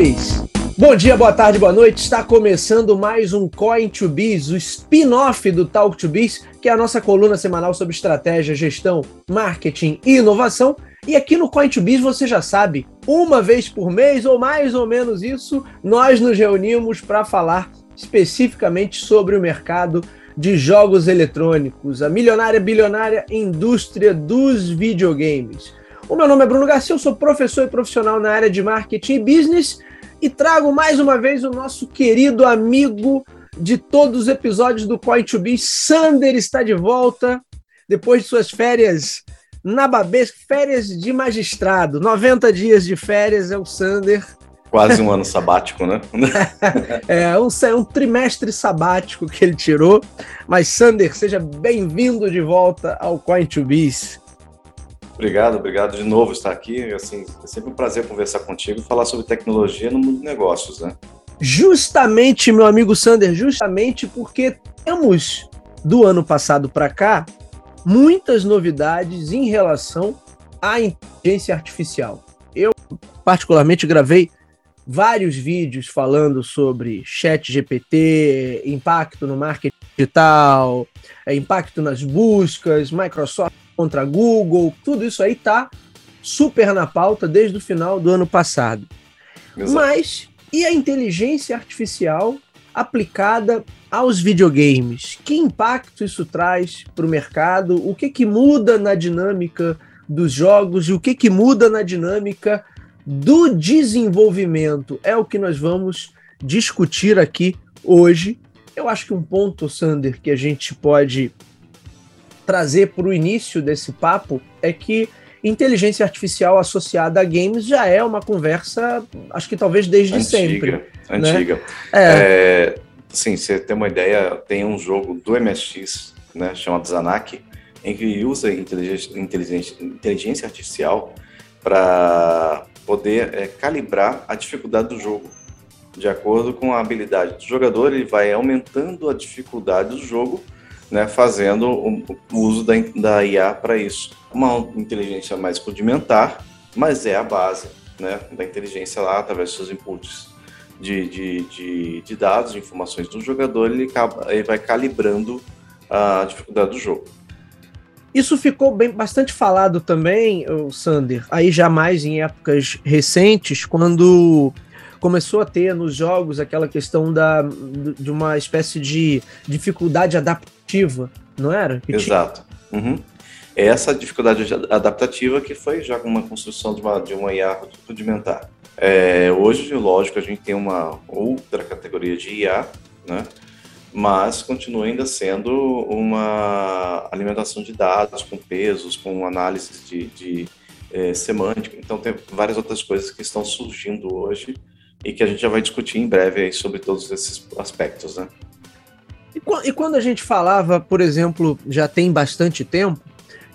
senhores! Bom dia, boa tarde, boa noite. Está começando mais um Coin to Biz, o spin-off do Talk to Biz, que é a nossa coluna semanal sobre estratégia, gestão, marketing e inovação. E aqui no Coin to Biz, você já sabe, uma vez por mês ou mais ou menos isso, nós nos reunimos para falar especificamente sobre o mercado de jogos eletrônicos, a milionária bilionária indústria dos videogames. O meu nome é Bruno Garcia, eu sou professor e profissional na área de marketing e business e trago mais uma vez o nosso querido amigo de todos os episódios do Coin2B, Sander está de volta depois de suas férias na Babesca, férias de magistrado, 90 dias de férias é o Sander. Quase um ano sabático, né? é, um, um trimestre sabático que ele tirou. Mas, Sander, seja bem-vindo de volta ao Coin2Biz. Obrigado, obrigado de novo estar aqui. Assim, é sempre um prazer conversar contigo e falar sobre tecnologia no mundo de negócios, né? Justamente, meu amigo Sander, justamente porque temos do ano passado para cá muitas novidades em relação à inteligência artificial. Eu particularmente gravei vários vídeos falando sobre chat GPT, impacto no marketing digital, é, impacto nas buscas, Microsoft contra Google, tudo isso aí tá super na pauta desde o final do ano passado. Exato. Mas e a inteligência artificial aplicada aos videogames? Que impacto isso traz para o mercado? O que, que muda na dinâmica dos jogos e o que, que muda na dinâmica do desenvolvimento? É o que nós vamos discutir aqui hoje. Eu acho que um ponto, Sander, que a gente pode trazer para o início desse papo é que inteligência artificial associada a games já é uma conversa, acho que talvez desde antiga, sempre. Antiga. Né? É. é. sim, você tem uma ideia, tem um jogo do MSX, né, chamado Zanak, em que usa inteligência, inteligência, inteligência artificial para poder é, calibrar a dificuldade do jogo. De acordo com a habilidade do jogador, ele vai aumentando a dificuldade do jogo né, fazendo o, uso da, da IA para isso. Uma inteligência mais rudimentar, mas é a base né, da inteligência lá, através dos seus inputs de, de, de, de dados, de informações do jogador, ele, ele vai calibrando a dificuldade do jogo. Isso ficou bem, bastante falado também, Sander, aí já mais em épocas recentes, quando começou a ter nos jogos aquela questão da, de uma espécie de dificuldade adaptativa não era? Que Exato. Uhum. É essa dificuldade adaptativa que foi já uma construção de uma, de uma IA rudimentar. É, hoje, lógico, a gente tem uma outra categoria de IA, né? mas continua ainda sendo uma alimentação de dados com pesos, com análise de, de é, semântica. Então, tem várias outras coisas que estão surgindo hoje e que a gente já vai discutir em breve sobre todos esses aspectos. Né? E, quando a gente falava, por exemplo, já tem bastante tempo,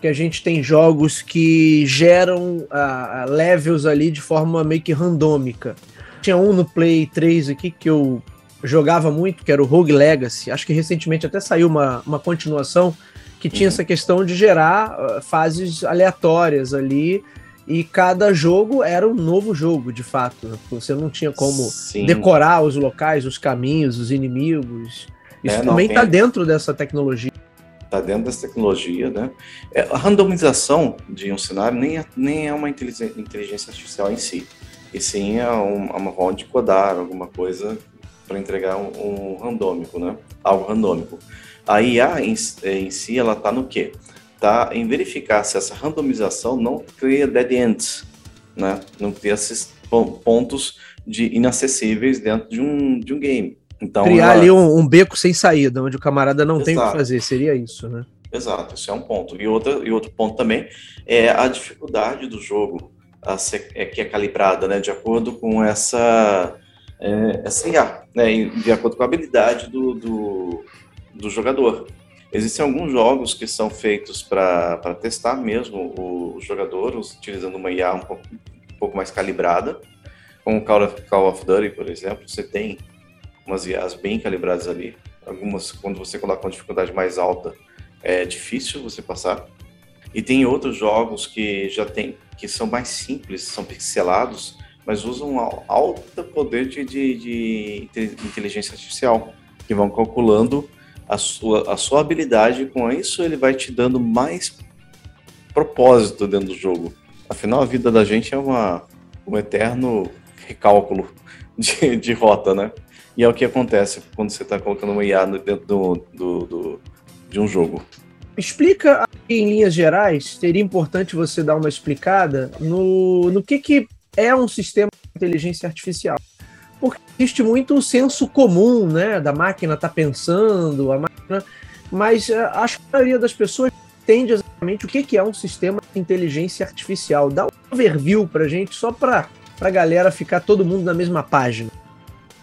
que a gente tem jogos que geram uh, levels ali de forma meio que randômica. Tinha um no Play 3 aqui que eu jogava muito, que era o Rogue Legacy. Acho que recentemente até saiu uma, uma continuação que tinha uhum. essa questão de gerar uh, fases aleatórias ali. E cada jogo era um novo jogo, de fato. Né? Você não tinha como Sim. decorar os locais, os caminhos, os inimigos. Isso é, também está dentro dessa tecnologia. Está dentro dessa tecnologia, né? É, a randomização de um cenário nem é, nem é uma inteligência artificial em si, e sim é um, uma forma de codar alguma coisa para entregar um, um, randômico, né? Algo randômico. A IA em, em si, ela está no quê? Está em verificar se essa randomização não cria dead ends, né? Não cria esses pontos de inacessíveis dentro de um, de um game. Então, Criar ela... ali um, um, beco sem saída, onde o camarada não Exato. tem o que fazer, seria isso, né? Exato, isso é um ponto. E outro, e outro ponto também é a dificuldade do jogo a ser, é, que é calibrada, né, de acordo com essa, é, essa IA, né, de acordo com a habilidade do, do, do jogador. Existem alguns jogos que são feitos para testar mesmo o, jogador, utilizando uma IA um pouco, um pouco mais calibrada, como Call of, Call of Duty, por exemplo, você tem umas IAs bem calibradas ali. Algumas, quando você coloca uma dificuldade mais alta, é difícil você passar. E tem outros jogos que já tem, que são mais simples, são pixelados, mas usam alto poder de, de, de inteligência artificial, que vão calculando a sua, a sua habilidade. Com isso, ele vai te dando mais propósito dentro do jogo. Afinal, a vida da gente é uma, um eterno recálculo de, de rota, né? E é o que acontece quando você está colocando uma IA dentro do, do, do, de um jogo. Explica em linhas gerais, seria importante você dar uma explicada no, no que, que é um sistema de inteligência artificial. Porque existe muito o senso comum, né? Da máquina tá pensando, a máquina. Mas uh, acho que a maioria das pessoas entende exatamente o que, que é um sistema de inteligência artificial. Dá um overview pra gente, só para a galera ficar todo mundo na mesma página.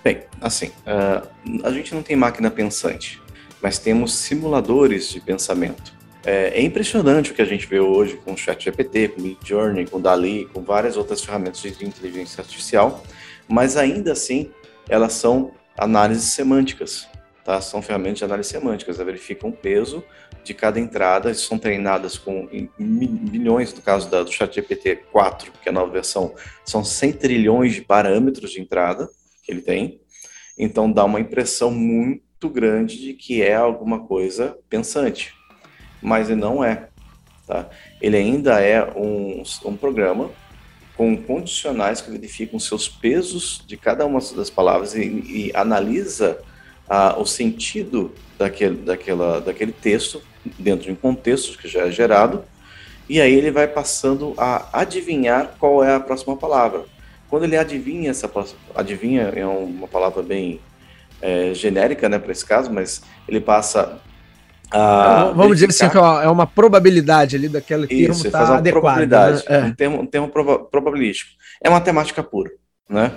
Bem, assim, uh, a gente não tem máquina pensante, mas temos simuladores de pensamento. É, é, impressionante o que a gente vê hoje com o ChatGPT, com o Midjourney, com o Dali, com várias outras ferramentas de inteligência artificial, mas ainda assim elas são análises semânticas, tá? São ferramentas de análise semânticas, elas verificam o peso de cada entrada, são treinadas com milhões, no caso da, do ChatGPT 4, que é a nova versão, são 100 trilhões de parâmetros de entrada que ele tem, então dá uma impressão muito grande de que é alguma coisa pensante, mas ele não é. Tá? Ele ainda é um, um programa com condicionais que verificam seus pesos de cada uma das palavras e, e analisa ah, o sentido daquele, daquela, daquele texto dentro de um contexto que já é gerado, e aí ele vai passando a adivinhar qual é a próxima palavra. Quando ele adivinha essa adivinha é uma palavra bem é, genérica, né, para esse caso, mas ele passa a vamos dizer assim que é uma probabilidade ali daquele termo Isso, tá adequado, probabilidade, né? é. um termo, um termo probabilístico. É matemática pura, né?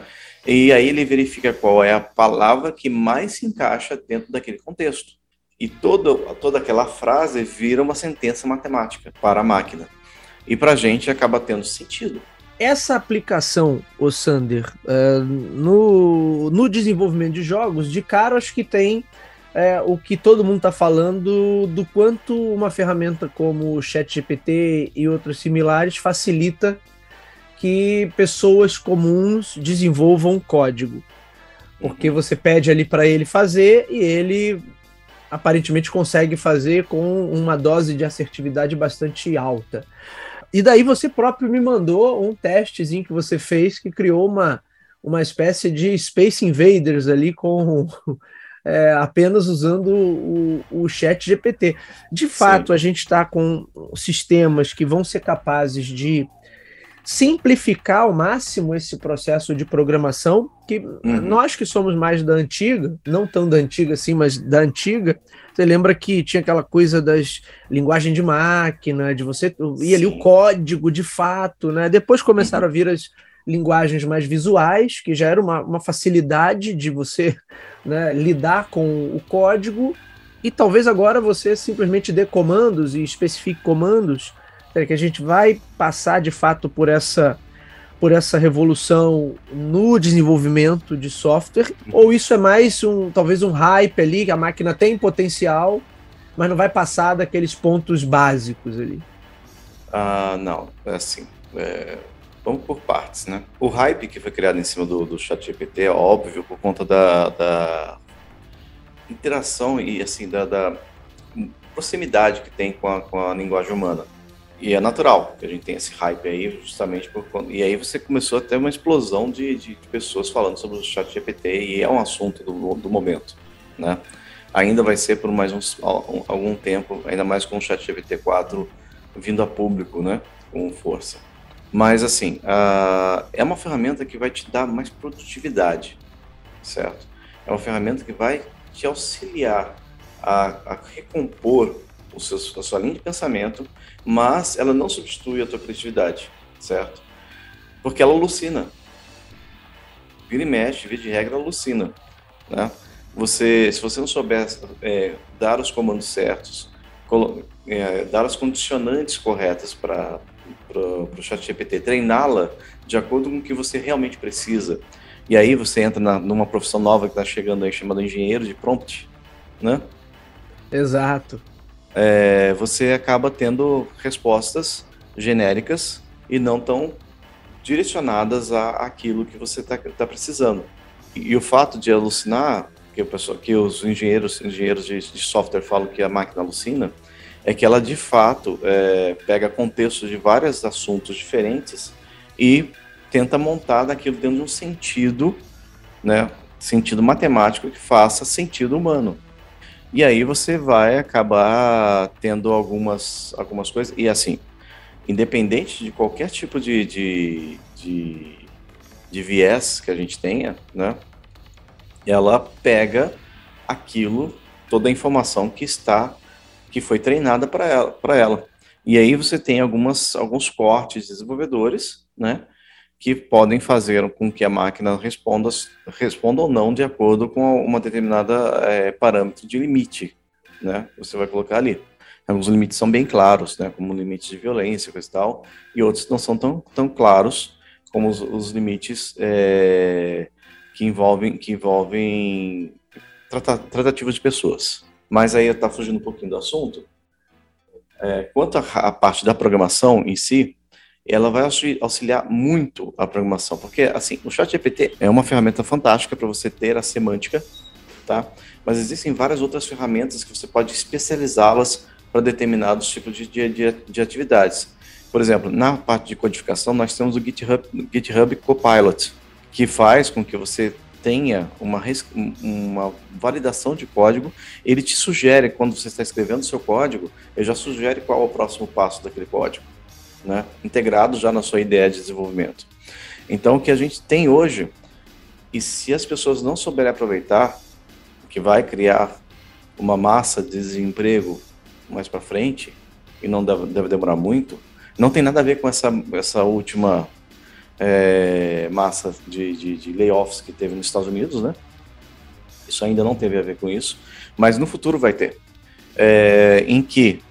E aí ele verifica qual é a palavra que mais se encaixa dentro daquele contexto e toda, toda aquela frase vira uma sentença matemática para a máquina. E para a gente acaba tendo sentido. Essa aplicação, o Sander, uh, no, no desenvolvimento de jogos, de cara acho que tem é, o que todo mundo está falando do quanto uma ferramenta como o ChatGPT e outras similares facilita que pessoas comuns desenvolvam código. Porque uhum. você pede ali para ele fazer e ele aparentemente consegue fazer com uma dose de assertividade bastante alta. E daí você próprio me mandou um testezinho que você fez que criou uma, uma espécie de Space Invaders ali com é, apenas usando o, o chat GPT. De fato, Sim. a gente está com sistemas que vão ser capazes de simplificar ao máximo esse processo de programação, que uhum. nós que somos mais da antiga, não tão da antiga assim, mas da antiga, você lembra que tinha aquela coisa das linguagem de máquina, de você ir ali o código de fato, né? Depois começaram uhum. a vir as linguagens mais visuais, que já era uma, uma facilidade de você né, lidar com o código, e talvez agora você simplesmente dê comandos e especifique comandos que a gente vai passar de fato por essa por essa revolução no desenvolvimento de software. Ou isso é mais um talvez um hype ali que a máquina tem potencial mas não vai passar daqueles pontos básicos ali? Ah não. É assim é, vamos por partes né o hype que foi criado em cima do, do chat GPT é óbvio por conta da, da interação e assim da, da proximidade que tem com a, com a linguagem humana e é natural que a gente tenha esse hype aí, justamente por E aí você começou a ter uma explosão de, de pessoas falando sobre o chat GPT e é um assunto do, do momento, né? Ainda vai ser por mais uns, algum tempo, ainda mais com o chat GPT 4 vindo a público, né? Com força. Mas, assim, uh, é uma ferramenta que vai te dar mais produtividade, certo? É uma ferramenta que vai te auxiliar a, a recompor o seu, a sua linha de pensamento, mas ela não substitui a tua criatividade, certo? Porque ela alucina. Vira e mexe, vira de regra, alucina. Né? Você, se você não souber é, dar os comandos certos, é, dar as condicionantes corretas para o chat GPT, treiná-la de acordo com o que você realmente precisa. E aí você entra na, numa profissão nova que está chegando aí, chamada engenheiro de prompt, né? Exato é, você acaba tendo respostas genéricas e não tão direcionadas a aquilo que você está tá precisando. E, e, o fato de alucinar, que, o pessoal, que os engenheiros, engenheiros de, de, software falam que a máquina alucina, é que ela de fato é, pega contextos de vários assuntos diferentes e tenta montar daquilo dentro de um sentido, né, sentido matemático que faça sentido humano. E aí você vai acabar tendo algumas, algumas coisas. E assim, independente de qualquer tipo de, de, de, de viés que a gente tenha, né? Ela pega aquilo, toda a informação que está, que foi treinada para ela, ela. E aí você tem algumas, alguns cortes desenvolvedores, né? Que podem fazer com que a máquina responda, responda ou não de acordo com uma determinada é, parâmetro de limite, né? Você vai colocar ali. Alguns limites são bem claros, né, como limites de violência, coisa e tal, e outros não são tão, tão claros como os, os limites é, que envolvem, que envolvem trata, tratativas de pessoas. Mas aí está fugindo um pouquinho do assunto. É, quanto à parte da programação em si, ela vai auxiliar muito a programação, porque assim, o ChatGPT é uma ferramenta fantástica para você ter a semântica, tá? Mas existem várias outras ferramentas que você pode especializá-las para determinados tipos de, de, de, atividades. Por exemplo, na parte de codificação, nós temos o GitHub, GitHub Copilot, que faz com que você tenha uma, uma validação de código, ele te sugere, quando você está escrevendo seu código, ele já sugere qual é o próximo passo daquele código, né? integrado já na sua ideia de desenvolvimento. Então, o que a gente tem hoje, e se as pessoas não souberem aproveitar, que vai criar uma massa de desemprego mais para frente, e não deve, demorar muito, não tem nada a ver com essa, essa última é, massa de, de, de, layoffs que teve nos Estados Unidos, né? Isso ainda não teve a ver com isso, mas no futuro vai ter. É, em que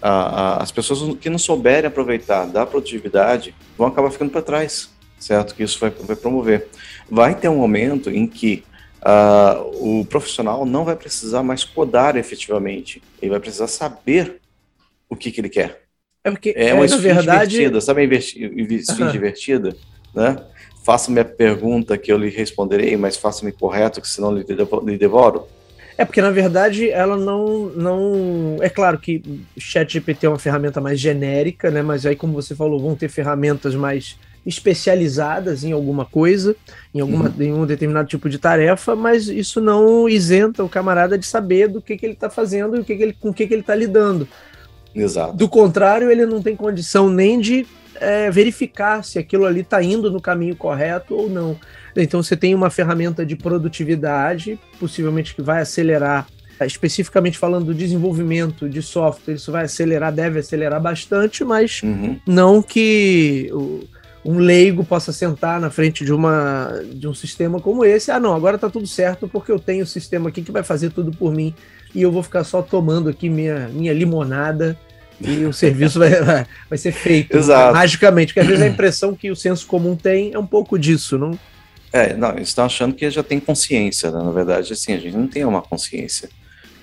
a, a, as pessoas que não souberem aproveitar da produtividade vão acabar ficando para trás, certo? Que isso vai, vai promover. Vai ter um momento em que o profissional não vai precisar mais codar efetivamente. Ele vai precisar saber o que, que ele quer. É porque, é uma é, verdade... divertida, sabe a esfinge uhum. divertida? Né? Faça-me a pergunta que eu lhe responderei, mas faça-me correto, que senão lhe devoro. É porque, na verdade, ela não. não É claro que o ChatGPT é uma ferramenta mais genérica, né? Mas aí, como você falou, vão ter ferramentas mais especializadas em alguma coisa, em, alguma, uhum. em um determinado tipo de tarefa, mas isso não isenta o camarada de saber do que, que ele está fazendo e o que que ele, com o que, que ele está lidando. Exato. Do contrário, ele não tem condição nem de é, verificar se aquilo ali está indo no caminho correto ou não. Então você tem uma ferramenta de produtividade, possivelmente que vai acelerar, especificamente falando do desenvolvimento de software, isso vai acelerar, deve acelerar bastante, mas uhum. não que o, um leigo possa sentar na frente de, uma, de um sistema como esse. Ah, não, agora está tudo certo porque eu tenho o um sistema aqui que vai fazer tudo por mim e eu vou ficar só tomando aqui minha, minha limonada e o serviço vai, vai ser feito Exato. magicamente. Porque às vezes a impressão que o senso comum tem é um pouco disso, não? É, não, eles estão achando que já tem consciência, né? Na verdade, assim, a gente não tem uma consciência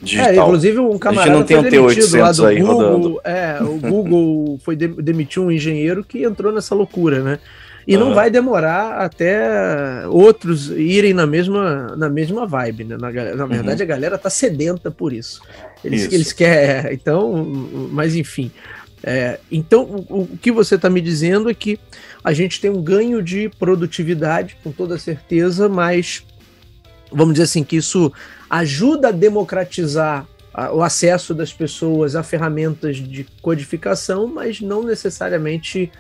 digital. É, inclusive um camarada a gente não tem um T800 aí Google, rodando. É, o Google foi de, demitiu um engenheiro que entrou nessa loucura, né? E uhum. não vai demorar até outros irem na mesma, na mesma vibe, né? Na, na verdade, uhum. a galera tá sedenta por isso. Eles, isso. eles querem. Então, mas enfim. É, então, o, o, que você está me dizendo é que a gente tem um ganho de produtividade, com toda certeza, mas vamos dizer assim, que isso ajuda a democratizar o acesso das pessoas a ferramentas de codificação, mas não necessariamente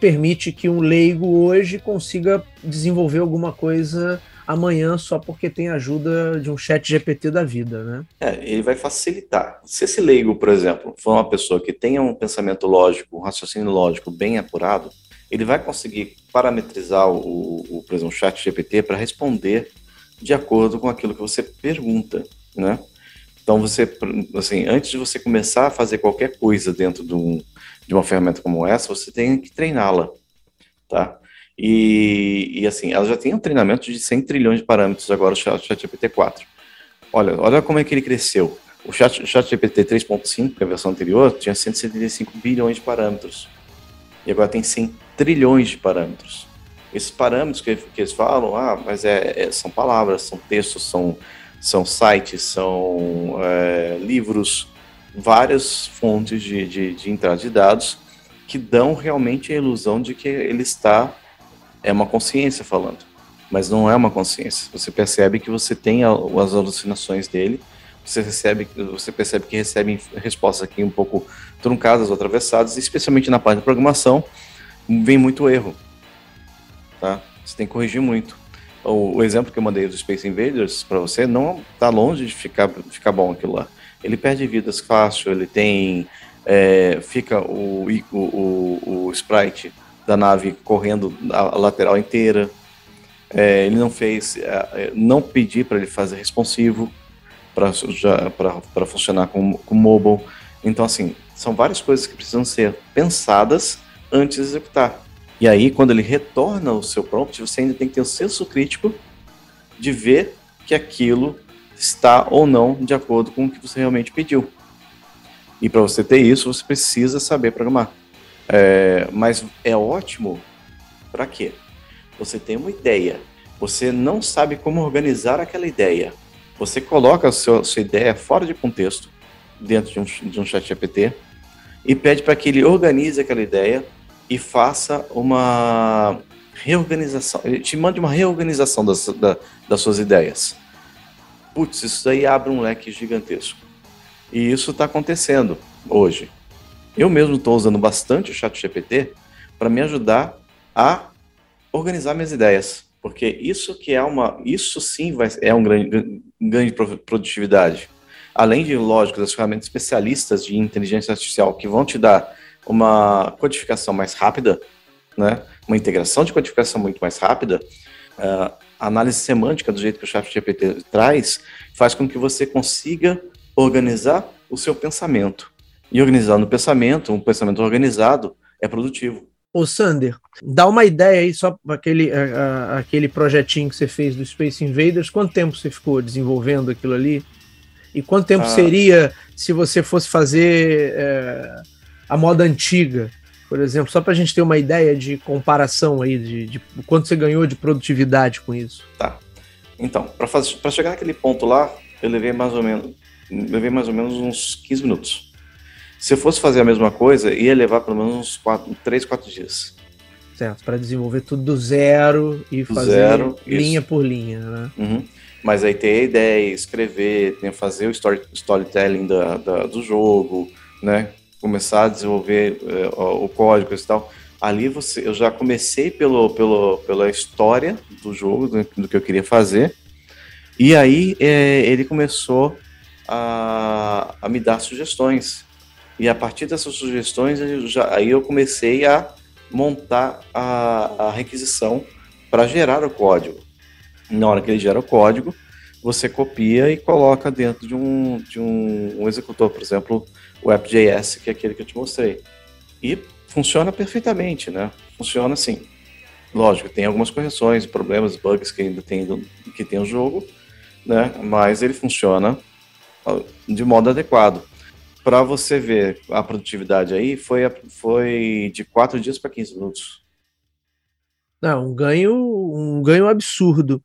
permite que um leigo hoje consiga desenvolver alguma coisa amanhã só porque tem ajuda de um chat GPT da vida, né? É, ele vai facilitar. Se esse leigo, por exemplo, for uma pessoa que tenha um pensamento lógico, um raciocínio lógico bem apurado, ele vai conseguir parametrizar o, o por exemplo, o chat GPT para responder de acordo com aquilo que você pergunta, né? Então você, assim, antes de você começar a fazer qualquer coisa dentro de, um, de uma ferramenta como essa, você tem que treiná-la, tá? E, e, assim, ela já tem um treinamento de 100 trilhões de parâmetros agora, o ChatGPT 4. Olha, olha como é que ele cresceu. O ChatGPT 3.5, que é a versão anterior, tinha 175 bilhões de parâmetros. E agora tem 100 trilhões de parâmetros. Esses parâmetros que, que eles falam, ah, mas é, é, são palavras, são textos, são, são sites, são é, livros, várias fontes de, de, de entrada de dados que dão realmente a ilusão de que ele está é uma consciência falando, mas não é uma consciência. Você percebe que você tem as alucinações dele, você recebe, você percebe que recebe respostas aqui um pouco truncadas ou atravessadas, especialmente na parte da programação, vem muito erro, tá? Você tem que corrigir muito. O, o exemplo que eu mandei do Space Invaders para você não está longe de ficar, ficar bom aquilo lá. Ele perde vidas fácil, ele tem é, fica o, o, o, o, sprite da nave correndo a, lateral inteira. É, ele não fez, é, é não pedi para ele fazer responsivo para funcionar com, com mobile. Então, assim, são várias coisas que precisam ser pensadas antes de executar. E aí, quando ele retorna o seu prompt, você ainda tem que ter o senso crítico de ver que aquilo está ou não de acordo com o que você realmente pediu. E para você ter isso, você precisa saber programar. É, mas é ótimo para quê? Você tem uma ideia, você não sabe como organizar aquela ideia. Você coloca a sua, sua ideia fora de contexto, dentro de um, de um chat GPT, e pede para que ele organize aquela ideia e faça uma reorganização. Ele te manda uma reorganização das, da, das suas ideias. Putz, isso daí abre um leque gigantesco. E isso está acontecendo hoje. Eu mesmo estou usando bastante o Chat GPT para me ajudar a organizar minhas ideias, porque isso que é uma, isso sim vai, é um grande ganho de produtividade. Além de, lógico, das ferramentas especialistas de inteligência artificial que vão te dar uma codificação mais rápida, né? uma integração de codificação muito mais rápida, uh, a análise semântica do jeito que o Chat GPT traz faz com que você consiga organizar o seu pensamento. E organizando o pensamento, um pensamento organizado, é produtivo. Ô Sander, dá uma ideia aí só para aquele, aquele projetinho que você fez do Space Invaders, quanto tempo você ficou desenvolvendo aquilo ali? E quanto tempo ah. seria se você fosse fazer é, a moda antiga, por exemplo, só para a gente ter uma ideia de comparação aí, de, de quanto você ganhou de produtividade com isso? Tá. Então, para chegar naquele ponto lá, eu levei mais ou menos levei mais ou menos uns 15 minutos. Se eu fosse fazer a mesma coisa, ia levar pelo menos uns 4, 3, 4 dias. Certo, para desenvolver tudo do zero e do fazer zero, linha isso. por linha, né? Uhum. Mas aí ter a ideia, escrever, tem fazer o story, storytelling da, da, do jogo, né? Começar a desenvolver é, o código e tal. Ali você, eu já comecei pelo, pelo, pela história do jogo, do, do que eu queria fazer. E aí é, ele começou a, a me dar sugestões. E a partir dessas sugestões, eu já, aí eu comecei a montar a, a requisição para gerar o código. Na hora que ele gera o código, você copia e coloca dentro de um, de um, um executor, por exemplo, o app.js, que é aquele que eu te mostrei. E funciona perfeitamente, né? Funciona assim. Lógico, tem algumas correções, problemas, bugs que ainda tem, que tem o jogo, né? Mas ele funciona de modo adequado. Para você ver a produtividade aí, foi, foi de 4 dias para 15 minutos. Não, um ganho, um ganho absurdo.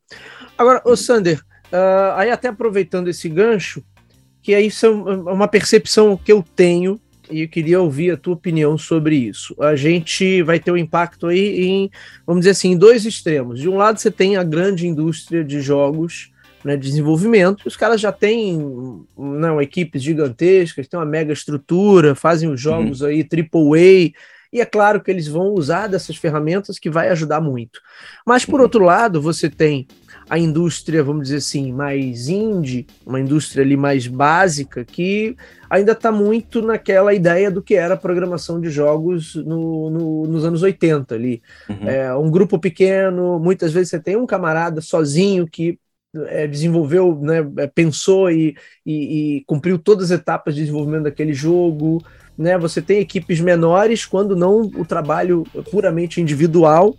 Agora, ô Sander, uh, aí até aproveitando esse gancho, que aí isso é uma percepção que eu tenho e eu queria ouvir a tua opinião sobre isso. A gente vai ter um impacto aí em, vamos dizer assim, em dois extremos. De um lado, você tem a grande indústria de jogos né, desenvolvimento. Os caras já têm não, equipes gigantescas, têm uma mega estrutura, fazem os jogos uhum. aí AAA, e é claro que eles vão usar dessas ferramentas que vai ajudar muito. Mas por uhum. outro lado, você tem a indústria, vamos dizer assim, mais indie, uma indústria ali mais básica, que ainda está muito naquela ideia do que era a programação de jogos no, no, nos anos 80 ali. Uhum. É, um grupo pequeno, muitas vezes você tem um camarada sozinho que é, desenvolveu, né, é, pensou e, e, e, cumpriu todas as etapas de desenvolvimento daquele jogo. Né? Você tem equipes menores, quando não o trabalho puramente individual.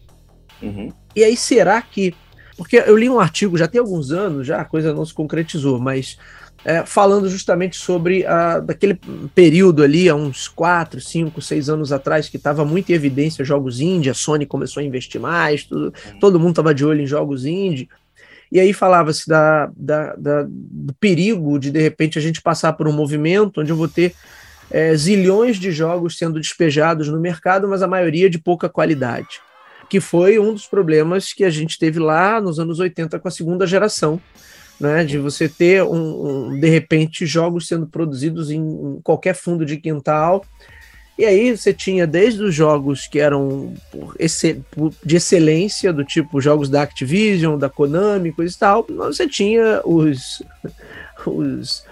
Uhum. E aí, será que porque eu li um artigo já tem alguns anos, já a coisa não se concretizou, mas é, falando justamente sobre a, daquele período ali, há uns 4, 5, 6 anos atrás, que estava muito em evidência jogos indie, a Sony começou a investir mais, tudo, todo mundo estava de olho em jogos indie. E aí falava-se da, da, da, do perigo de, de repente, a gente passar por um movimento onde eu vou ter é, zilhões de jogos sendo despejados no mercado, mas a maioria de pouca qualidade. Que foi um dos problemas que a gente teve lá nos anos 80 com a segunda geração, né, de você ter um, um, de repente jogos sendo produzidos em, qualquer fundo de quintal. E aí você tinha desde os jogos que eram de excelência, do tipo jogos da Activision, da Konami, coisa e tal, você tinha os, os,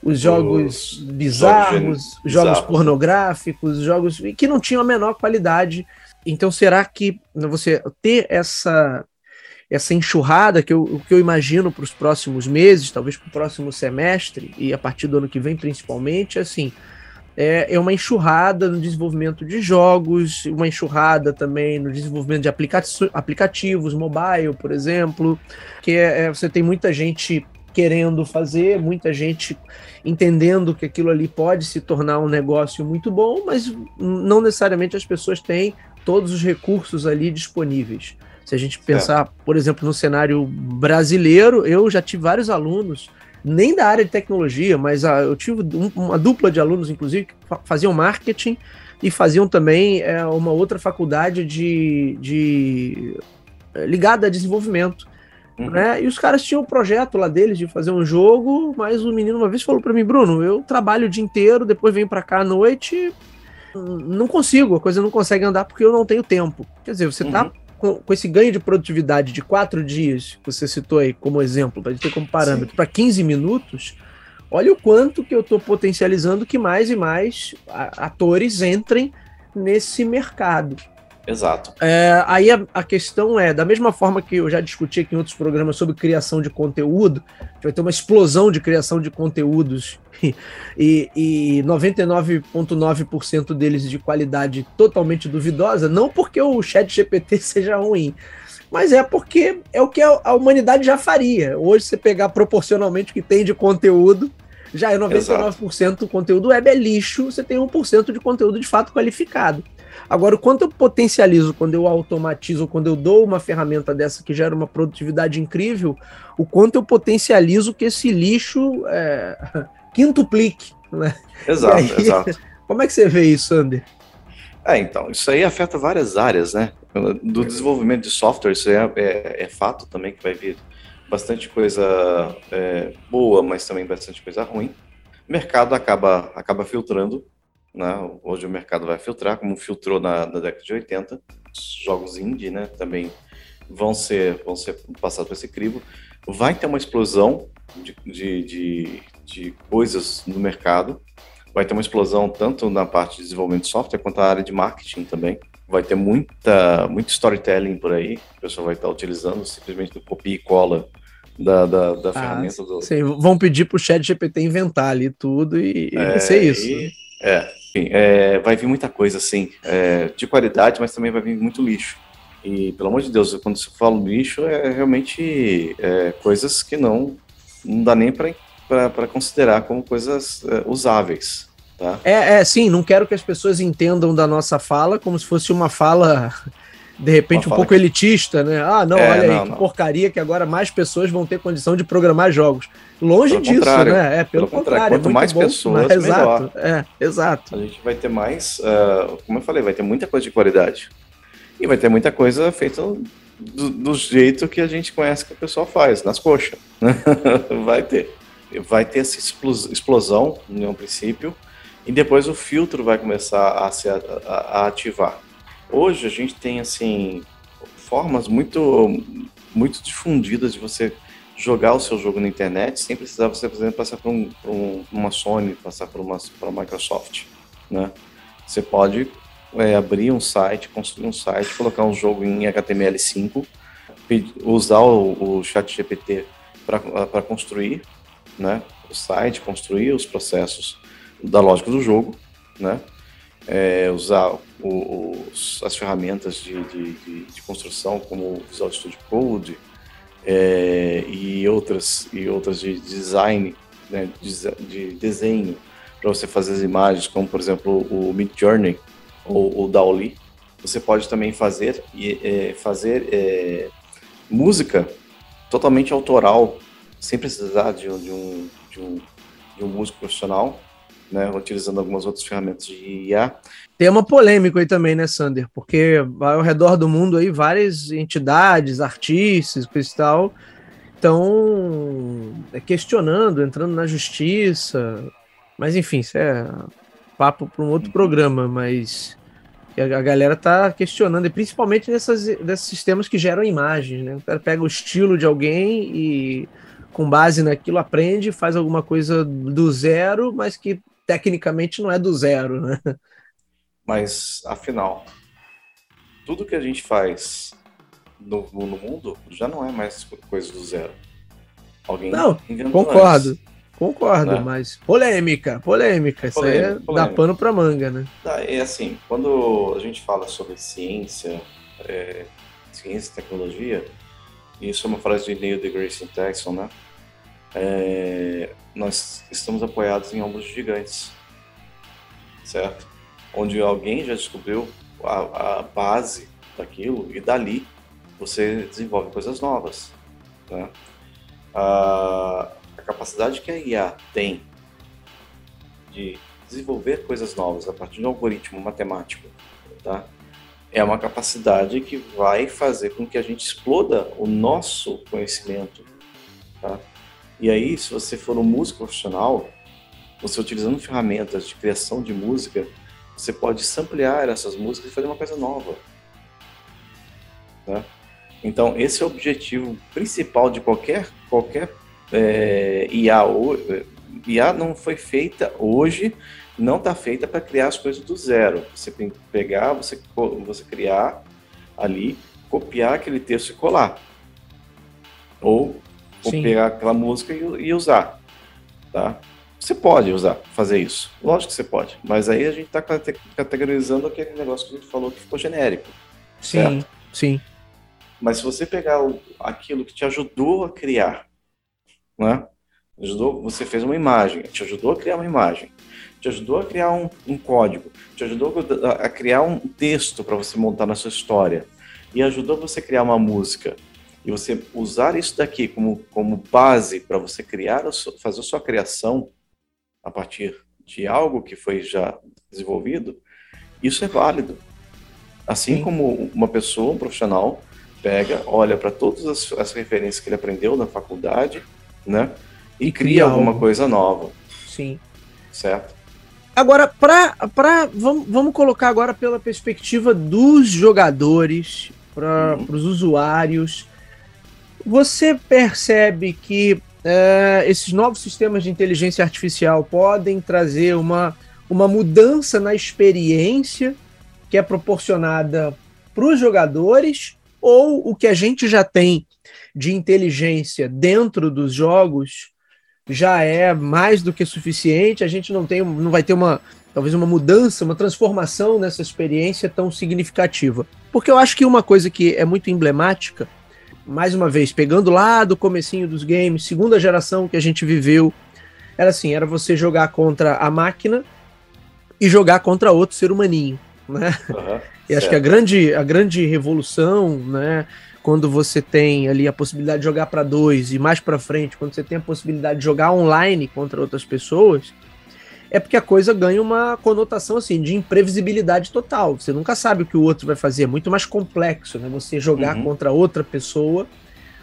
os jogos os bizarros, jogos, jogos bizarros. pornográficos, jogos que não tinham a menor qualidade. Então será que você ter essa essa enxurrada que eu, que eu imagino para os próximos meses, talvez para o próximo semestre e a partir do ano que vem principalmente, assim, é, é uma enxurrada no desenvolvimento de jogos, uma enxurrada também no desenvolvimento de aplicativos, mobile, por exemplo, que é, é, você tem muita gente querendo fazer, muita gente entendendo que aquilo ali pode se tornar um negócio muito bom, mas não necessariamente as pessoas têm todos os recursos ali disponíveis. Se a gente pensar, é. por exemplo, no cenário brasileiro, eu já tive vários alunos, nem da área de tecnologia, mas a, eu tive um, uma dupla de alunos, inclusive, que faziam marketing e faziam também é, uma outra faculdade de, de é, ligada a desenvolvimento. Uhum. Né? E os caras tinham um projeto lá deles de fazer um jogo, mas o menino uma vez falou para mim, Bruno, eu trabalho o dia inteiro, depois venho para cá à noite, não consigo, a coisa não consegue andar porque eu não tenho tempo. Quer dizer, você está uhum com, com, esse ganho de produtividade de quatro dias, que você citou aí como exemplo, para gente ter como parâmetro, para 15 minutos, olha o quanto que eu estou potencializando que mais e mais atores entrem nesse mercado. Exato. É, aí a, a, questão é, da mesma forma que eu já discuti aqui em outros programas sobre criação de conteúdo, vai ter uma explosão de criação de conteúdos e, e 99,9% deles de qualidade totalmente duvidosa, não porque o chat GPT seja ruim, mas é porque é o que a humanidade já faria. Hoje, você pegar proporcionalmente o que tem de conteúdo, já é 99% do conteúdo web é lixo, você tem 1% de conteúdo de fato qualificado. Agora, o quanto eu potencializo quando eu automatizo, quando eu dou uma ferramenta dessa que gera uma produtividade incrível, o quanto eu potencializo que esse lixo é, quintuplique. Né? Exato, aí, exato. Como é que você vê isso, Ander? É, então, isso aí afeta várias áreas, né? Do desenvolvimento de software, isso é, é, é fato também que vai vir bastante coisa é, boa, mas também bastante coisa ruim. O mercado acaba, acaba filtrando né? Hoje o mercado vai filtrar, como filtrou na, na década de 80. Os jogos indie, né? Também vão ser, vão ser passados por esse crivo. Vai ter uma explosão de, de, de, de coisas no mercado. Vai ter uma explosão tanto na parte de desenvolvimento de software quanto na área de marketing também. Vai ter muita, muito storytelling por aí. O pessoal vai estar utilizando simplesmente do copia e cola da, da, da ah, ferramenta do. Sim, vão pedir para o chat GPT inventar ali tudo e, é, vai ser isso. E, é, é, vai vir muita coisa assim, é, de qualidade, mas também vai vir muito lixo. E, pelo amor de Deus, quando se fala lixo, é realmente é, coisas que não, não dá nem para considerar como coisas é, usáveis. Tá? É, é, sim, não quero que as pessoas entendam da nossa fala como se fosse uma fala de repente um pouco que... elitista, né? Ah, não, é, olha não, aí, que não. porcaria que agora mais pessoas vão ter condição de programar jogos. Longe pelo disso, né? É, pelo, pelo contrário. Quanto é mais bom, pessoas, mas, Exato, é, exato. A gente vai ter mais, uh, como eu falei, vai ter muita coisa de qualidade. E vai ter muita coisa feita do, do jeito que a gente conhece que o pessoal faz, nas coxas. vai ter. Vai ter essa explosão, no princípio, e depois o filtro vai começar a se a, a ativar Hoje a gente tem assim formas muito muito difundidas de você jogar o seu jogo na internet sem precisar você, por exemplo, passar por, um, por um, uma Sony, passar por uma, Microsoft, né? Você pode é, abrir um site, construir um site, colocar um jogo em HTML5, usar o, o chat GPT para construir né, o site, construir os processos da lógica do jogo, né? É, usar o, os, as ferramentas de, de, de, de, construção como o Visual Studio Code, é, e outras e outras de design, né, de, de desenho para você fazer as imagens, como por exemplo o Mid Journey ou o Dali, você pode também fazer é, fazer é, música totalmente autoral, sem precisar de, um, de, um, de um músico profissional, né, utilizando algumas outras ferramentas de IA. Tema polêmico aí também, né, Sander? Porque ao redor do mundo aí várias entidades, artistas, cristal, estão é, questionando, entrando na justiça. Mas enfim, isso é papo para um outro programa, mas a galera tá questionando, e principalmente nessas, nesses sistemas que geram imagens, né? O cara pega o estilo de alguém e, com base naquilo, aprende, faz alguma coisa do zero, mas que tecnicamente não é do zero, né? Mas, afinal, tudo que a gente faz no, no mundo já não é mais coisa do zero. Alguém não, concordo. Antes. Concordo, né? mas polêmica, polêmica. Isso aí é polêmica. dá pano pra manga, né? É assim, quando a gente fala sobre ciência, é, ciência e tecnologia, isso é uma frase de Neil deGrasse Tyson, né? É, nós estamos apoiados em ombros gigantes, certo? Onde alguém já descobriu a, a base daquilo e dali você desenvolve coisas novas, né? a capacidade que a IA tem de desenvolver coisas novas a partir de um algoritmo matemático, tá? É uma capacidade que vai fazer com que a gente exploda o nosso conhecimento, tá? E aí, se você for um músico profissional, você utilizando ferramentas de criação de música, você pode samplear essas músicas e fazer uma coisa nova. Tá? Então, esse é o objetivo principal de qualquer, qualquer é, IA, IA não foi feita hoje, não está feita para criar as coisas do zero. Você tem que pegar, você, você criar ali, copiar aquele texto e colar. Ou Sim. pegar aquela música e, e, usar, tá? Você pode usar, fazer isso. Lógico que você pode. Mas aí a gente está categorizando aquele negócio que a gente falou que ficou genérico. Sim, certo? sim. Mas se você pegar o, aquilo que te ajudou a criar, né? Ajudou, você fez uma imagem, te ajudou a criar uma imagem, te ajudou a criar um, um código, te ajudou a, a criar um texto para você montar na sua história e ajudou você a criar uma música e você usar isso daqui como, como base para você criar, fazer a sua criação a partir de algo que foi já desenvolvido, isso é válido. Assim Sim. como uma pessoa, um profissional, pega, olha para todas as, as, referências que ele aprendeu na faculdade, né? E, e cria, alguma algo. coisa nova. Sim. Certo? Agora, para vamos, vamos colocar agora pela perspectiva dos jogadores, para uhum. os usuários. Você percebe que é, esses novos sistemas de inteligência artificial podem trazer uma, uma mudança na experiência que é proporcionada para os jogadores, ou o que a gente já tem de inteligência dentro dos jogos já é mais do que suficiente, a gente não tem, não vai ter uma talvez uma mudança, uma transformação nessa experiência tão significativa. Porque eu acho que uma coisa que é muito emblemática mais uma vez, pegando lá do comecinho dos games, segunda geração que a gente viveu, era assim, era você jogar contra a máquina e jogar contra outro ser humaninho, né? Uhum, e acho que a grande, a grande revolução, né, quando você tem ali a possibilidade de jogar para dois e mais para frente, quando você tem a possibilidade de jogar online contra outras pessoas, é porque a coisa ganha uma conotação assim de imprevisibilidade total. Você nunca sabe o que o outro vai fazer. É muito mais complexo, né? Você jogar uhum. contra outra pessoa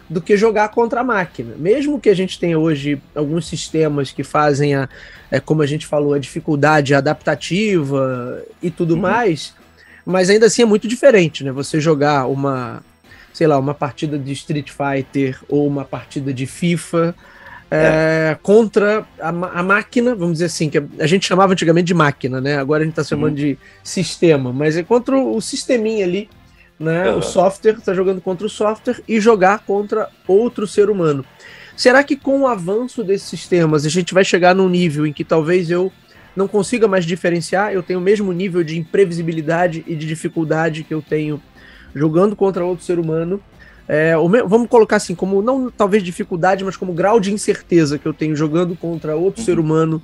do que jogar contra a máquina. Mesmo que a gente tenha hoje alguns sistemas que fazem a, é, como a gente falou, a dificuldade adaptativa e tudo uhum. mais, mas ainda assim é muito diferente, né? Você jogar uma, sei lá, uma partida de Street Fighter ou uma partida de FIFA é. É, contra a, a, máquina, vamos dizer assim, que a gente chamava antigamente de máquina, né? Agora a gente está chamando uhum. de sistema, mas é contra o, sisteminha ali, né? Uhum. O software está jogando contra o software e jogar contra outro ser humano. Será que com o avanço desses sistemas a gente vai chegar num nível em que talvez eu não consiga mais diferenciar, eu tenho o mesmo nível de imprevisibilidade e de dificuldade que eu tenho jogando contra outro ser humano é, vamos colocar assim, como não talvez dificuldade, mas como grau de incerteza que eu tenho jogando contra outro uhum. ser humano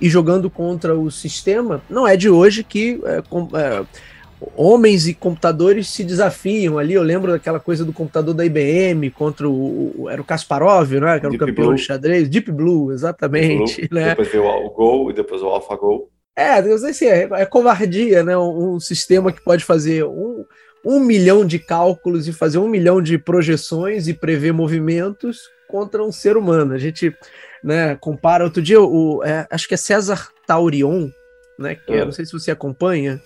e jogando contra o sistema, não é de hoje que é, com, é, homens e computadores se desafiam ali. Eu lembro daquela coisa do computador da IBM contra o. o era o Kasparov, né? Que era Deep o campeão Blue. de xadrez. Deep Blue, exatamente. Deep Blue, né? Depois veio o Go e depois o AlphaGo. É, se é, é covardia, né? Um, um, sistema que pode fazer um, um milhão de cálculos e fazer um milhão de projeções e prever movimentos contra um ser humano. A gente né, compara. Outro dia, o, é, acho que é César Taurion, né? Que é. não sei se você acompanha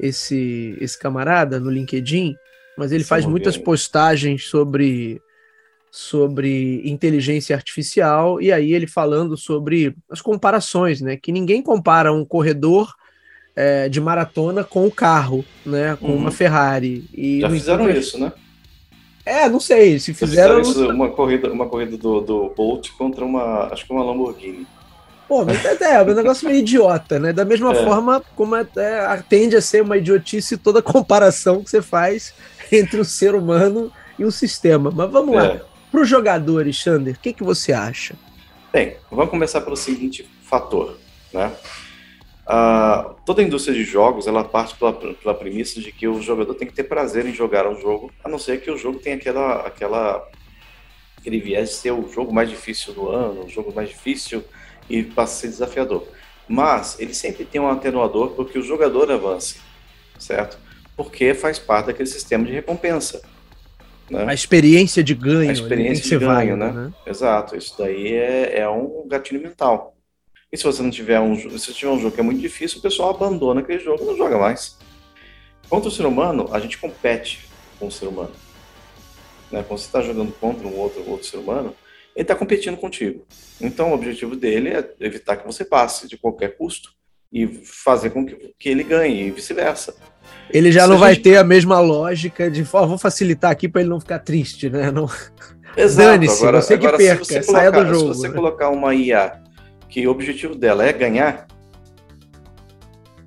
esse, esse camarada no LinkedIn, mas ele Sim, faz muitas postagens sobre sobre inteligência artificial e aí ele falando sobre as comparações, né? Que ninguém compara um corredor é, de maratona com o carro, né? Com uhum. uma Ferrari. E Já fizeram isso, né? É, não sei. Se fizeram. Isso, uma corrida, uma corrida do, do Bolt contra uma. Acho que uma Lamborghini. Pô, mas é, é, é um negócio meio idiota, né? Da mesma é. forma como é, é, tende a ser uma idiotice toda comparação que você faz entre o ser humano e o sistema. Mas vamos lá. É. Para os jogadores, Xander, o que, que você acha? Bem, vamos começar pelo seguinte fator, né? Uh, toda a indústria de jogos ela parte pela, pela premissa de que o jogador tem que ter prazer em jogar um jogo, a não ser que o jogo tenha aquela, aquela aquele viés de ser o jogo mais difícil do ano, o jogo mais difícil e passa a ser desafiador. Mas ele sempre tem um atenuador porque o jogador avance, certo? Porque faz parte daquele sistema de recompensa. Né? A experiência de ganho. A experiência de ganho, né? né? Exato. Isso daí é, é um gatilho mental. E se você não tiver um, se tiver um jogo que é muito difícil, o pessoal abandona aquele jogo e não joga mais. Contra o ser humano, a gente compete com o ser humano. Né? Quando você está jogando contra um outro, outro ser humano, ele está competindo contigo. Então, o objetivo dele é evitar que você passe de qualquer custo e fazer com que, que ele ganhe e vice-versa. Ele já Se não vai gente... ter a mesma lógica de, oh, vou facilitar aqui para ele não ficar triste, né? Não... Exato. Agora, você que agora, perca, se você saia colocar, do jogo. Se você né? colocar uma IA que o objetivo dela é ganhar,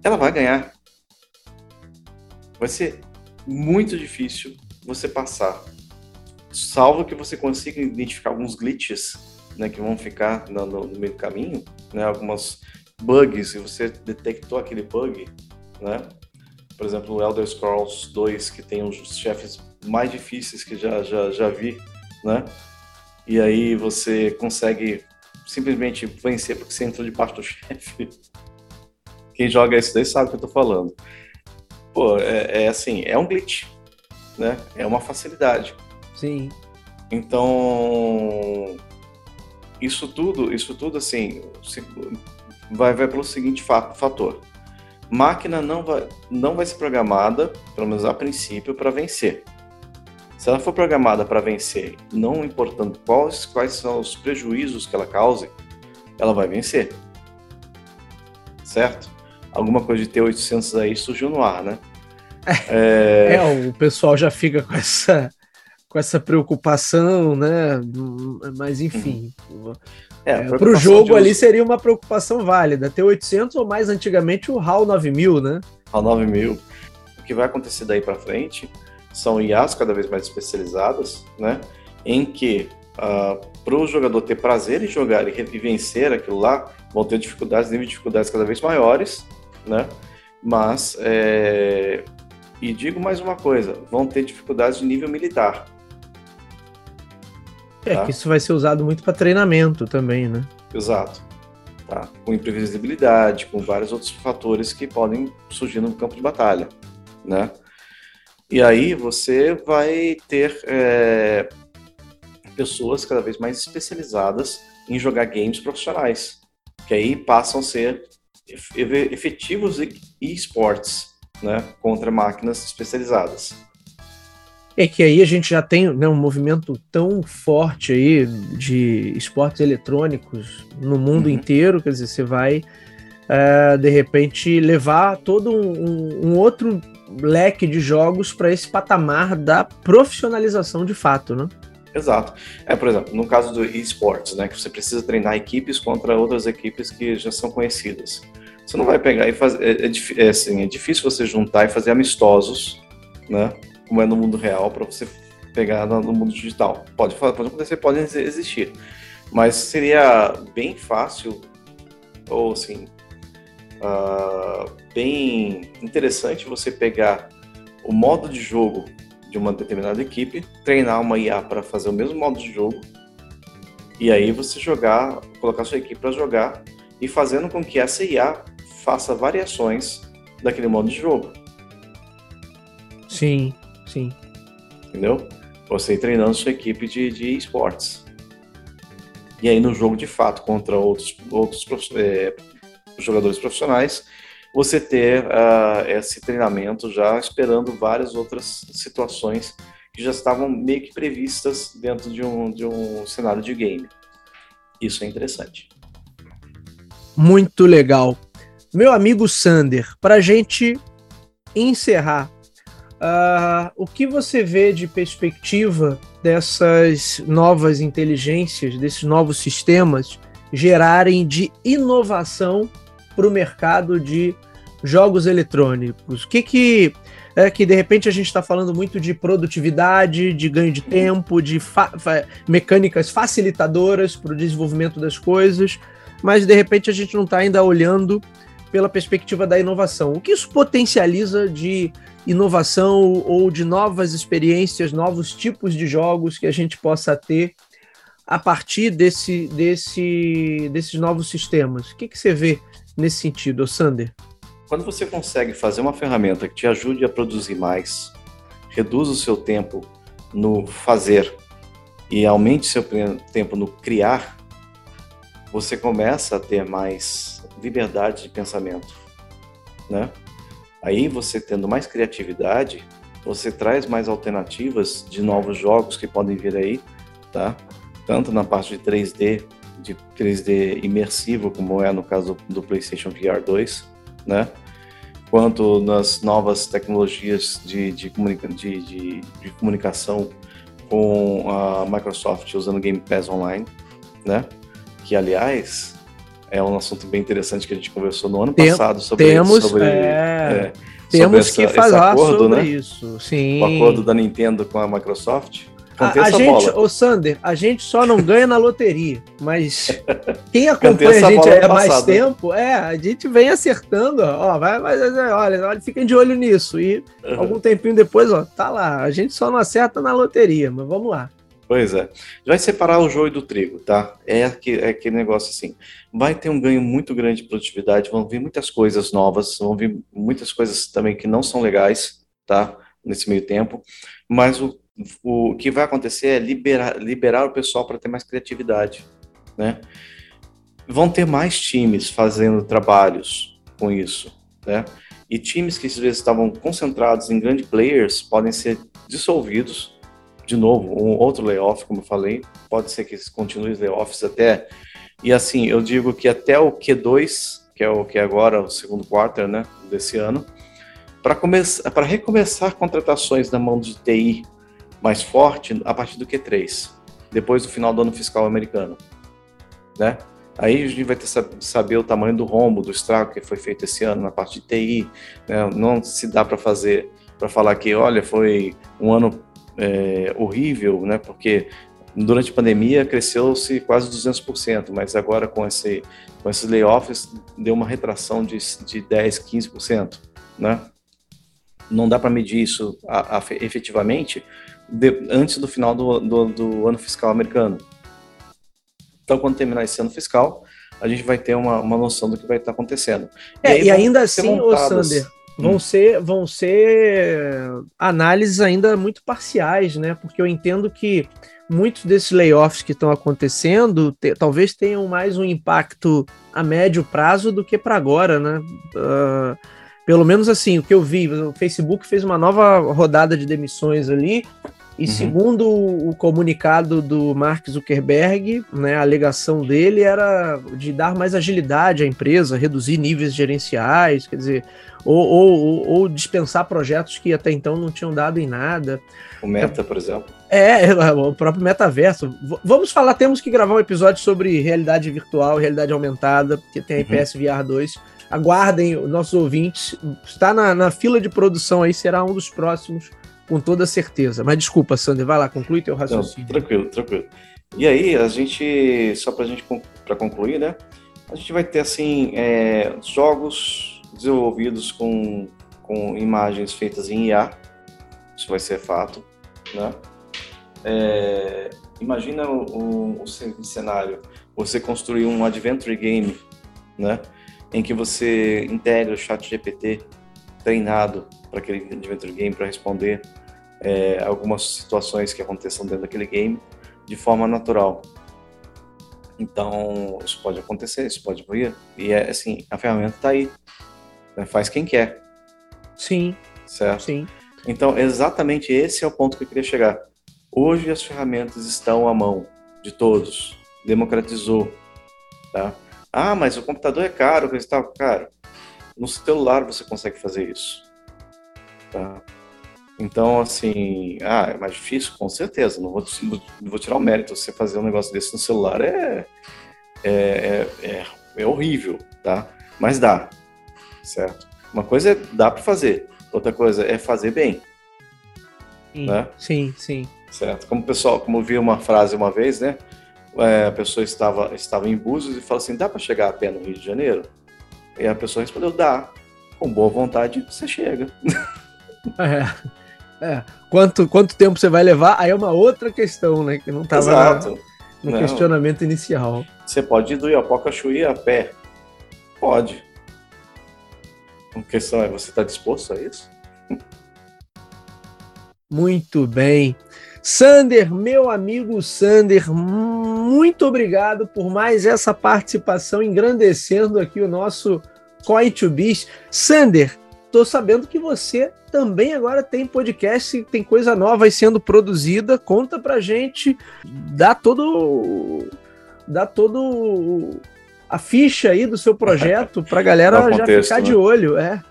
ela vai ganhar. Vai ser muito difícil você passar. Salvo que você consiga identificar alguns glitches, né, que vão ficar no, no, meio do caminho, né, algumas bugs, e você detectou aquele bug, né, por exemplo, o Elder Scrolls 2, que tem os chefes mais difíceis que já, já, já vi, né, e aí você consegue simplesmente vencer porque você entrou debaixo do chefe. Quem joga isso daí sabe o que eu tô falando. Pô, é, é assim, é um glitch, né, é uma facilidade. Sim. Então, isso tudo, isso tudo assim, vai, vai pelo seguinte fator. Máquina não vai, não vai ser programada, pelo menos a princípio, para vencer. Se ela for programada para vencer, não importando quais, quais são os prejuízos que ela cause, ela vai vencer. Certo? Alguma coisa de T800 aí surgiu no ar, né? É... é, o pessoal já fica com essa com essa preocupação, né? Mas enfim. Uhum. É, é, para o jogo ali seria uma preocupação válida. Ter 800 ou mais antigamente o HAL 9000, né? HAL 9000. O que vai acontecer daí para frente são IAs cada vez mais especializadas, né? Em que uh, ah, para o jogador ter prazer em jogar e vencer aquilo lá, vão ter dificuldades, nível de dificuldades cada vez maiores, né? Mas, é... e digo mais uma coisa, vão ter dificuldades de nível militar. É, tá? que isso vai ser usado muito para treinamento também, né? Exato. Tá? Com imprevisibilidade, com vários outros fatores que podem surgir no campo de batalha, né? E aí você vai ter é, pessoas cada vez mais especializadas em jogar games profissionais, que aí passam a ser efetivos e esportes, né, contra máquinas especializadas. É que aí a gente já tem né, um movimento tão forte aí de esportes eletrônicos no mundo uhum. inteiro, quer dizer, você vai uh, de repente levar todo um, um outro leque de jogos para esse patamar da profissionalização de fato, né? Exato. É, por exemplo, no caso do esportes, né, que você precisa treinar equipes contra outras equipes que já são conhecidas. Você não vai pegar e fazer. É, é, é, assim, é difícil você juntar e fazer amistosos, né? como é no mundo real, para você pegar no, mundo digital. Pode, pode acontecer, pode existir. Mas seria bem fácil, ou assim, uh, bem interessante você pegar o modo de jogo de uma determinada equipe, treinar uma IA para fazer o mesmo modo de jogo, e aí você jogar, colocar sua equipe para jogar e fazendo com que essa IA faça variações daquele modo de jogo. Sim, sim. Entendeu? Você treinando sua equipe de, de esportes. E aí no jogo de fato contra outros, outros é, jogadores profissionais, você ter uh, esse treinamento já esperando várias outras situações que já estavam meio que previstas dentro de um, de um cenário de game. Isso é interessante. Muito legal. Meu amigo Sander, para a gente encerrar, uh, o que você vê de perspectiva dessas novas inteligências, desses novos sistemas gerarem de inovação para o mercado de jogos eletrônicos? O que que é que de repente a gente está falando muito de produtividade, de ganho de tempo, de fa fa mecânicas facilitadoras para o desenvolvimento das coisas, mas de repente a gente não está ainda olhando pela perspectiva da inovação. O que isso potencializa de inovação ou de novas experiências, novos tipos de jogos que a gente possa ter a partir desse, desse, desses novos sistemas? O que, que você vê nesse sentido, Sander? Quando você consegue fazer uma ferramenta que te ajude a produzir mais, reduz o seu tempo no fazer e aumente seu tempo no criar, você começa a ter mais liberdade de pensamento, né? Aí você tendo mais criatividade, você traz mais alternativas de novos jogos que podem vir aí, tá? Tanto na parte de 3D de 3D imersivo, como é no caso do PlayStation VR 2, né? Quanto nas novas tecnologias de, de, comunica de, de, de comunicação com a Microsoft usando Game Pass Online, né? Que, aliás, é um assunto bem interessante que a gente conversou no ano Tem, passado sobre temos, sobre, é, é, temos essa, que falar acordo, sobre né? isso. Sim. O acordo da Nintendo com a Microsoft. A, a gente, o Sander, a gente só não ganha na loteria, mas quem acompanha a gente há mais tempo, é, a gente vem acertando, ó, vai, vai, olha, olha, fiquem de olho nisso. E uhum. algum tempinho depois, ó, tá lá. A gente só não acerta na loteria, mas vamos lá. Pois é. Vai separar o joio do trigo, tá? É é aquele negócio assim. Vai ter um ganho muito grande de produtividade, vão vir muitas coisas novas, vão vir muitas coisas também que não são legais, tá? Nesse meio tempo. Mas o o que vai acontecer é liberar, liberar o pessoal para ter mais criatividade, né? Vão ter mais times fazendo trabalhos com isso, né? E times que às vezes estavam concentrados em grandes players podem ser dissolvidos. De novo, um outro layoff, como eu falei, pode ser que continue os layoffs até. E assim, eu digo que até o Q2, que é o que é agora o segundo quarto, né, desse ano, para começar, para recomeçar contratações na mão de TI mais forte a partir do Q3, depois do final do ano fiscal americano, né? Aí a gente vai ter saber o tamanho do rombo, do estrago que foi feito esse ano na parte de TI. Né? Não se dá para fazer, para falar que, olha, foi um ano é, horrível, né? Porque durante a pandemia cresceu-se quase 200%, mas agora com, esse, com esses layoffs deu uma retração de, de 10, 15%, né? Não dá para medir isso a, a, efetivamente, de, antes do final do, do, do, ano fiscal americano. Então, quando terminar esse ano fiscal, a gente vai ter uma, uma noção do que vai estar acontecendo. É, e, e ainda assim, ô Sander, vão hum. ser vão ser análises ainda muito parciais, né? Porque eu entendo que muitos desses layoffs que estão acontecendo te, talvez tenham mais um impacto a médio prazo do que para agora, né? Uh, pelo menos assim, o que eu vi, o Facebook fez uma nova rodada de demissões ali, e uhum. segundo o comunicado do Mark Zuckerberg, né, a alegação dele era de dar mais agilidade à empresa, reduzir níveis gerenciais, quer dizer, ou, ou, ou dispensar projetos que até então não tinham dado em nada. O Meta, por exemplo. É, o próprio metaverso. Vamos falar, temos que gravar um episódio sobre realidade virtual, realidade aumentada, que tem a IPS uhum. VR 2. Aguardem nossos ouvintes. Está na, na fila de produção aí, será um dos próximos com toda certeza. Mas desculpa, Sander, vai lá, conclui teu raciocínio. Não, tranquilo, tranquilo. E aí, a gente, só para gente para concluir, né? A gente vai ter assim é, jogos desenvolvidos com, com imagens feitas em IA, isso vai ser fato, né? É, imagina o, o, o, cenário, você construir um adventure game, né? Em que você integra o chat GPT treinado para aquele adventure game para responder é, algumas situações que aconteçam dentro daquele game de forma natural. Então, isso pode acontecer, isso pode vir. E é assim, a ferramenta está aí. Né? Faz quem quer. Sim. Certo? Sim. Então, exatamente esse é o ponto que eu queria chegar. Hoje as ferramentas estão à mão de todos. Democratizou. Tá? Ah, mas o computador é caro, coisa e tal. Cara, no celular você consegue fazer isso. Tá? Então, assim, ah, é mais difícil? Com certeza. Não vou, não vou tirar o mérito. Você fazer um negócio desse no celular é, é, é, é, é horrível, tá? Mas dá, certo? Uma coisa é dá para fazer, outra coisa é fazer bem. Sim, né? sim, sim. Certo. Como o pessoal, como eu vi uma frase uma vez, né? É, a pessoa estava, estava em Búzios e falou assim: dá para chegar a pé no Rio de Janeiro? E a pessoa respondeu: dá. Com boa vontade, você chega. É. É. Quanto, quanto tempo você vai levar? Aí é uma outra questão, né? Que não estava no não. questionamento inicial. Você pode ir do Iapoca Chuí a pé? Pode. A questão é, você está disposto a isso? Muito bem. Sander, meu amigo Sander, muito obrigado por mais essa participação, engrandecendo aqui o nosso Coin to Biz. Sander, Tô sabendo que você também agora tem podcast, tem coisa nova aí sendo produzida. Conta pra gente, dá todo dá todo a ficha aí do seu projeto pra galera contexto, já ficar né? de olho, é.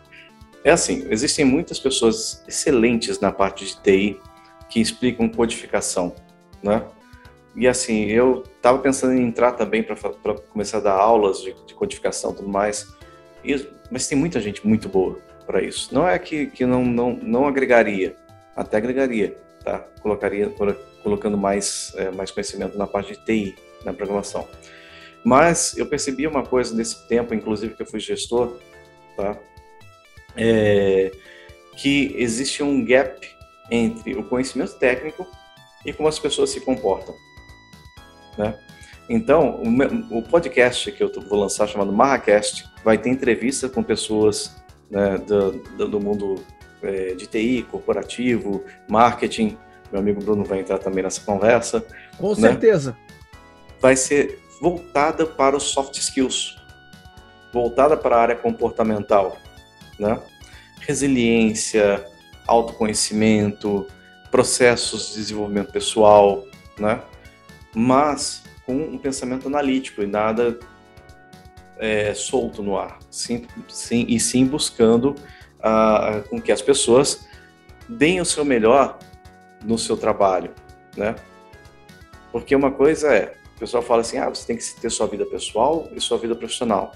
É assim, existem muitas pessoas excelentes na parte de TI que explicam codificação, né? E assim, eu estava pensando em entrar também para começar a dar aulas de, de codificação e tudo mais, e, mas tem muita gente muito boa para isso. Não é que, que não, não, não agregaria, até agregaria, tá? Colocaria, colocando mais, é, mais conhecimento na parte de TI, na programação. Mas eu percebi uma coisa nesse tempo, inclusive que eu fui gestor, tá? É, que existe um gap entre o conhecimento técnico e como as pessoas se comportam, né? Então, o, podcast que eu vou lançar, chamado Marracast, vai ter entrevista com pessoas né, do, do mundo é, de TI, corporativo, marketing. Meu amigo Bruno vai entrar também nessa conversa. Com né? certeza. Vai ser voltada para os soft skills, voltada para a área comportamental, né? Resiliência, autoconhecimento, processos de desenvolvimento pessoal, né? Mas com um pensamento analítico e nada é, solto no ar, sim, sim, e sim buscando ah, com que as pessoas deem o seu melhor no seu trabalho, né? Porque uma coisa é, o pessoal fala assim, ah, você tem que ter sua vida pessoal e sua vida profissional.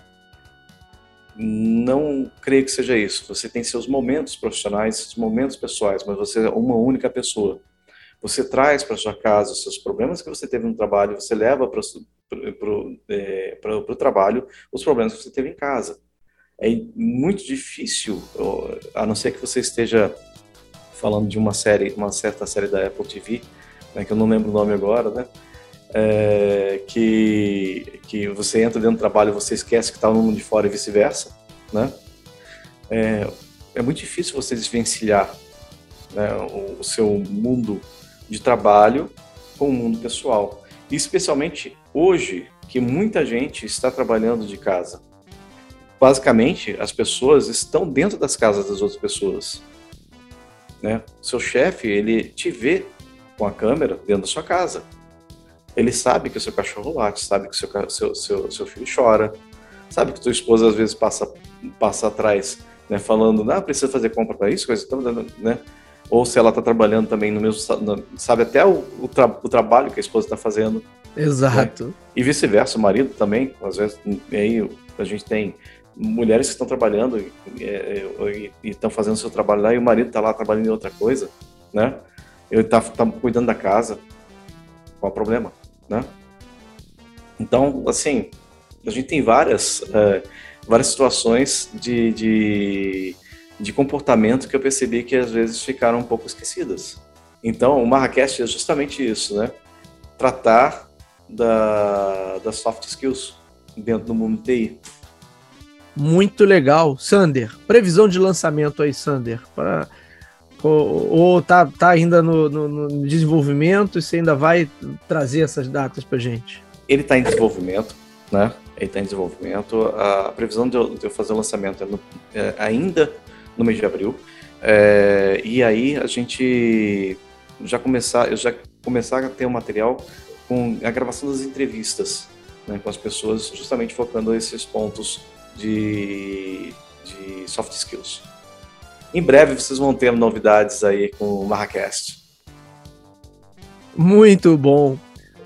Não creio que seja isso. Você tem seus momentos profissionais, seus momentos pessoais, mas você é uma única pessoa. Você traz para sua casa os seus problemas que você teve no trabalho, você leva para o é, trabalho os problemas que você teve em casa. É muito difícil, a não ser que você esteja falando de uma série, uma certa série da Apple TV, né, que eu não lembro o nome agora, né? É, que, que você entra dentro do trabalho e você esquece que está no mundo de fora e vice-versa, né? É, é muito difícil você desvencilhar né, o, o seu mundo de trabalho com o mundo pessoal. Especialmente hoje, que muita gente está trabalhando de casa. Basicamente, as pessoas estão dentro das casas das outras pessoas. Né? Seu chefe, ele te vê com a câmera dentro da sua casa. Ele sabe que o seu cachorro late, sabe que o seu, seu, seu, seu filho chora, sabe que tua esposa às vezes passa, passa atrás, né, falando, não, precisa fazer compra para isso, coisa, né? Ou se ela está trabalhando também no mesmo, sabe até o, o, tra, o trabalho que a esposa está fazendo. Exato. Né? E vice-versa, o marido também, às vezes, aí a gente tem mulheres que estão trabalhando e estão fazendo seu trabalho lá e o marido está lá trabalhando em outra coisa, né? Ele tá, tá cuidando da casa. Qual é o problema, né? Então, assim, a gente tem várias, é, várias situações de, de, de, comportamento que eu percebi que às vezes ficaram um pouco esquecidas. Então, o Marrakech é justamente isso, né? Tratar da, das soft skills dentro do mundo TI. Muito legal. Sander, previsão de lançamento aí, Sander, para ou, ou tá, tá ainda no, no, no, desenvolvimento e você ainda vai trazer essas datas para gente? Ele está em desenvolvimento, né? Ele está em desenvolvimento. A previsão de eu, de eu fazer o lançamento é, no, é, ainda no mês de abril. É, e aí a gente já começar, eu já começar a ter o um material com a gravação das entrevistas né, com as pessoas, justamente focando esses pontos de, de soft skills. Em breve vocês vão ter novidades aí com o Marracast. Muito bom.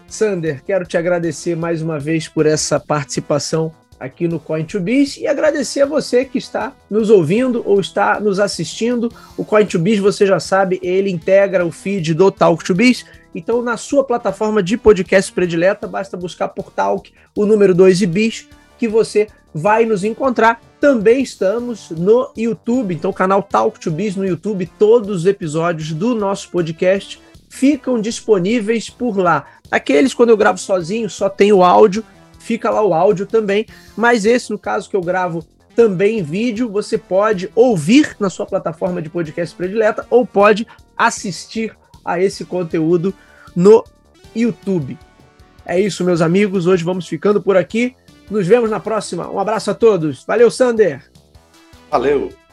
Sander, quero te agradecer mais uma vez por essa participação aqui no Coin2Biz e agradecer a você que está nos ouvindo ou está nos assistindo. O Coin2Biz, você já sabe, ele integra o feed do Talk2Biz. Então, na sua plataforma de podcast predileta, basta buscar por Talk, o número 2 e Biz, que você vai nos encontrar. Também estamos no YouTube, então canal Talk to Biz no YouTube, todos os episódios do nosso podcast ficam disponíveis por lá. Aqueles quando eu gravo sozinho, só tem o áudio, fica lá o áudio também, mas esse no caso que eu gravo também em vídeo, você pode ouvir na sua plataforma de podcast predileta ou pode assistir a esse conteúdo no YouTube. É isso, meus amigos. Hoje vamos ficando por aqui. Nos vemos na próxima. Um abraço a todos. Valeu, Sander. Valeu.